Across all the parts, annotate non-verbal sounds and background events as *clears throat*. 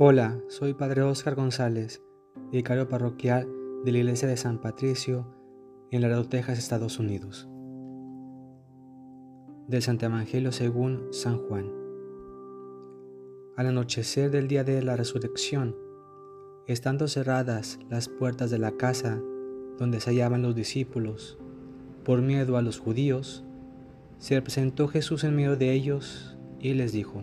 Hola, soy Padre Óscar González, vicario parroquial de la Iglesia de San Patricio en Laredo, Texas, Estados Unidos. Del Santo Evangelio según San Juan. Al anochecer del día de la resurrección, estando cerradas las puertas de la casa donde se hallaban los discípulos, por miedo a los judíos, se presentó Jesús en medio de ellos y les dijo,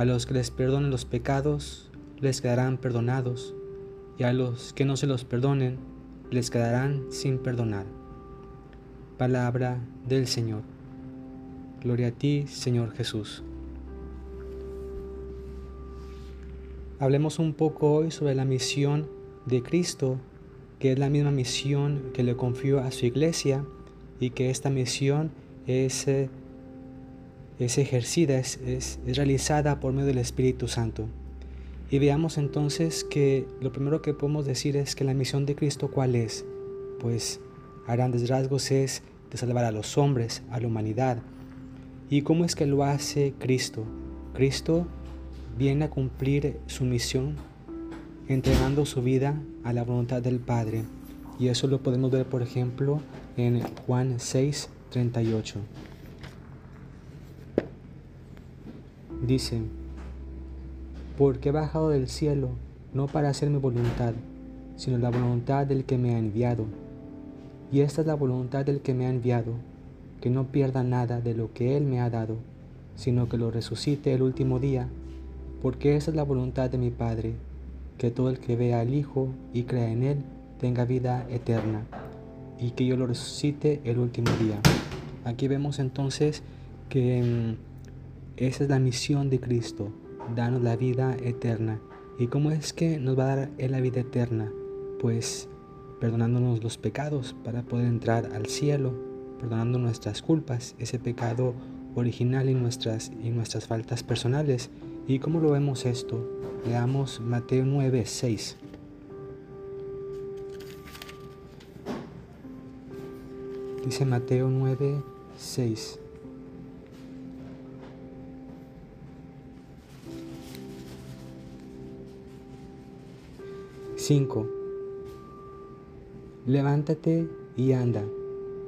A los que les perdonen los pecados, les quedarán perdonados, y a los que no se los perdonen, les quedarán sin perdonar. Palabra del Señor. Gloria a ti, Señor Jesús. Hablemos un poco hoy sobre la misión de Cristo, que es la misma misión que le confió a su iglesia y que esta misión es eh, es ejercida, es, realizada por medio del Espíritu Santo. Y veamos entonces que lo primero que podemos decir es que la misión de Cristo cuál es? Pues a grandes rasgos es de salvar a los hombres, a la humanidad. ¿Y cómo es que lo hace Cristo? Cristo viene a cumplir su misión entregando su vida a la voluntad del Padre. Y eso lo podemos ver, por ejemplo, en Juan 6, 38. Dice, porque he bajado del cielo no para hacer mi voluntad, sino la voluntad del que me ha enviado. Y esta es la voluntad del que me ha enviado, que no pierda nada de lo que Él me ha dado, sino que lo resucite el último día, porque esa es la voluntad de mi Padre, que todo el que vea al Hijo y crea en Él tenga vida eterna, y que yo lo resucite el último día. Aquí vemos entonces que mm, esa es la misión de Cristo, darnos la vida eterna. ¿Y cómo es que nos va a dar la vida eterna? Pues perdonándonos los pecados para poder entrar al cielo, perdonando nuestras culpas, ese pecado original y nuestras, y nuestras faltas personales. ¿Y cómo lo vemos esto? Leamos Mateo 9, 6. Dice Mateo 9, 6. 5. Levántate y anda,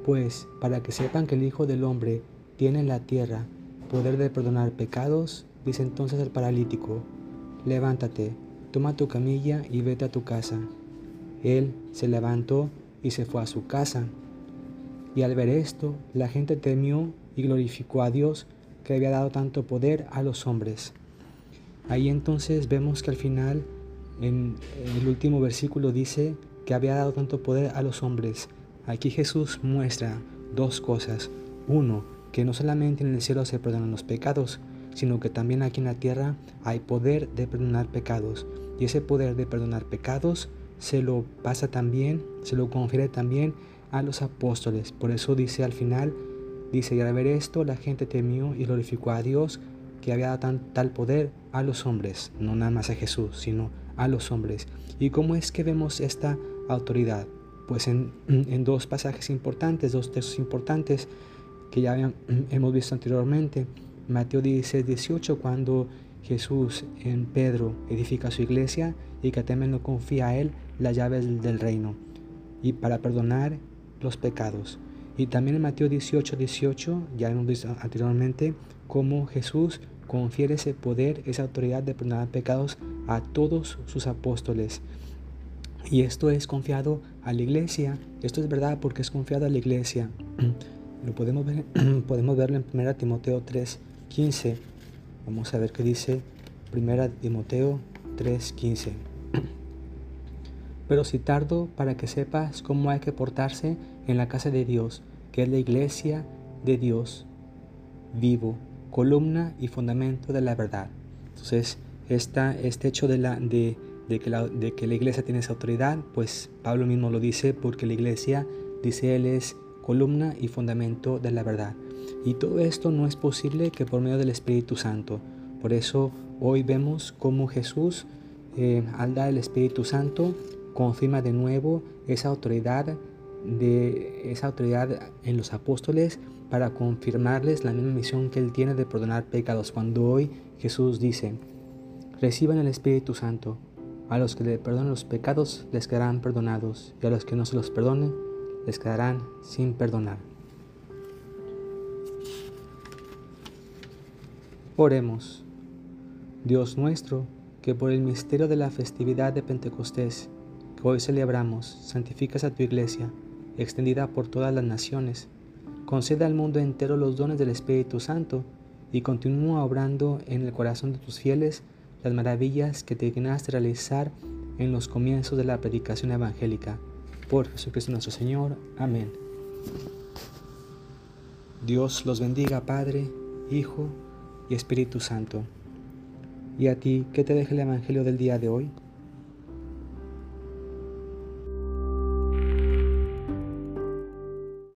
pues para que sepan que el Hijo del Hombre tiene en la tierra poder de perdonar pecados, dice entonces el paralítico, levántate, toma tu camilla y vete a tu casa. Él se levantó y se fue a su casa. Y al ver esto, la gente temió y glorificó a Dios que había dado tanto poder a los hombres. Ahí entonces vemos que al final en el último versículo dice que había dado tanto poder a los hombres. Aquí Jesús muestra dos cosas. Uno, que no solamente en el cielo se perdonan los pecados, sino que también aquí en la tierra hay poder de perdonar pecados. Y ese poder de perdonar pecados se lo pasa también, se lo confiere también a los apóstoles. Por eso dice al final, dice, y al ver esto la gente temió y glorificó a Dios que había dado tal poder a los hombres, no nada más a Jesús, sino a los hombres. ¿Y cómo es que vemos esta autoridad? Pues en, dos pasajes importantes, dos textos importantes que ya hemos visto anteriormente. Mateo 16, 18, cuando Jesús en Pedro edifica su iglesia y que también no confía a él las llaves del reino y para perdonar los pecados. Y también en Mateo 18, 18, ya hemos visto anteriormente cómo Jesús confiere ese poder, esa autoridad de perdonar pecados a todos sus apóstoles. Y esto es confiado a la iglesia. Esto es verdad porque es confiado a la iglesia. *clears throat* Lo podemos ver, *clears throat* podemos verlo en 1 Timoteo 3, 15. Vamos a ver qué dice 1 Timoteo 3, 15. *clears throat* Pero si tardo para que sepas cómo hay que portarse en la casa de Dios, que es la iglesia de Dios vivo columna y fundamento de la verdad. Entonces, esta, este hecho de, la, de, que la, iglesia tiene esa autoridad, pues Pablo mismo lo dice porque la iglesia, dice él, es columna y fundamento de la verdad. Y todo esto no es posible que por medio del Espíritu Santo. Por eso hoy vemos cómo Jesús, eh, al dar el Espíritu Santo, confirma de nuevo esa autoridad de esa autoridad en los apóstoles para confirmarles la misma misión que él tiene de perdonar pecados. Cuando hoy Jesús dice, reciban el Espíritu Santo, a los que le perdonen los pecados les quedarán perdonados y a los que no se los perdonen les quedarán sin perdonar. Oremos. Dios nuestro, que por el misterio de la festividad de Pentecostés, que hoy celebramos, santificas a tu iglesia, extendida por todas las naciones, concede al mundo entero los dones del Espíritu Santo y continúa obrando en el corazón de tus fieles las maravillas que te dignaste realizar en los comienzos de la predicación evangélica. Por Jesucristo nuestro Señor. Amén. Dios los bendiga, Padre, Hijo y Espíritu Santo. Y a ti, ¿qué te deja el Evangelio del día de hoy?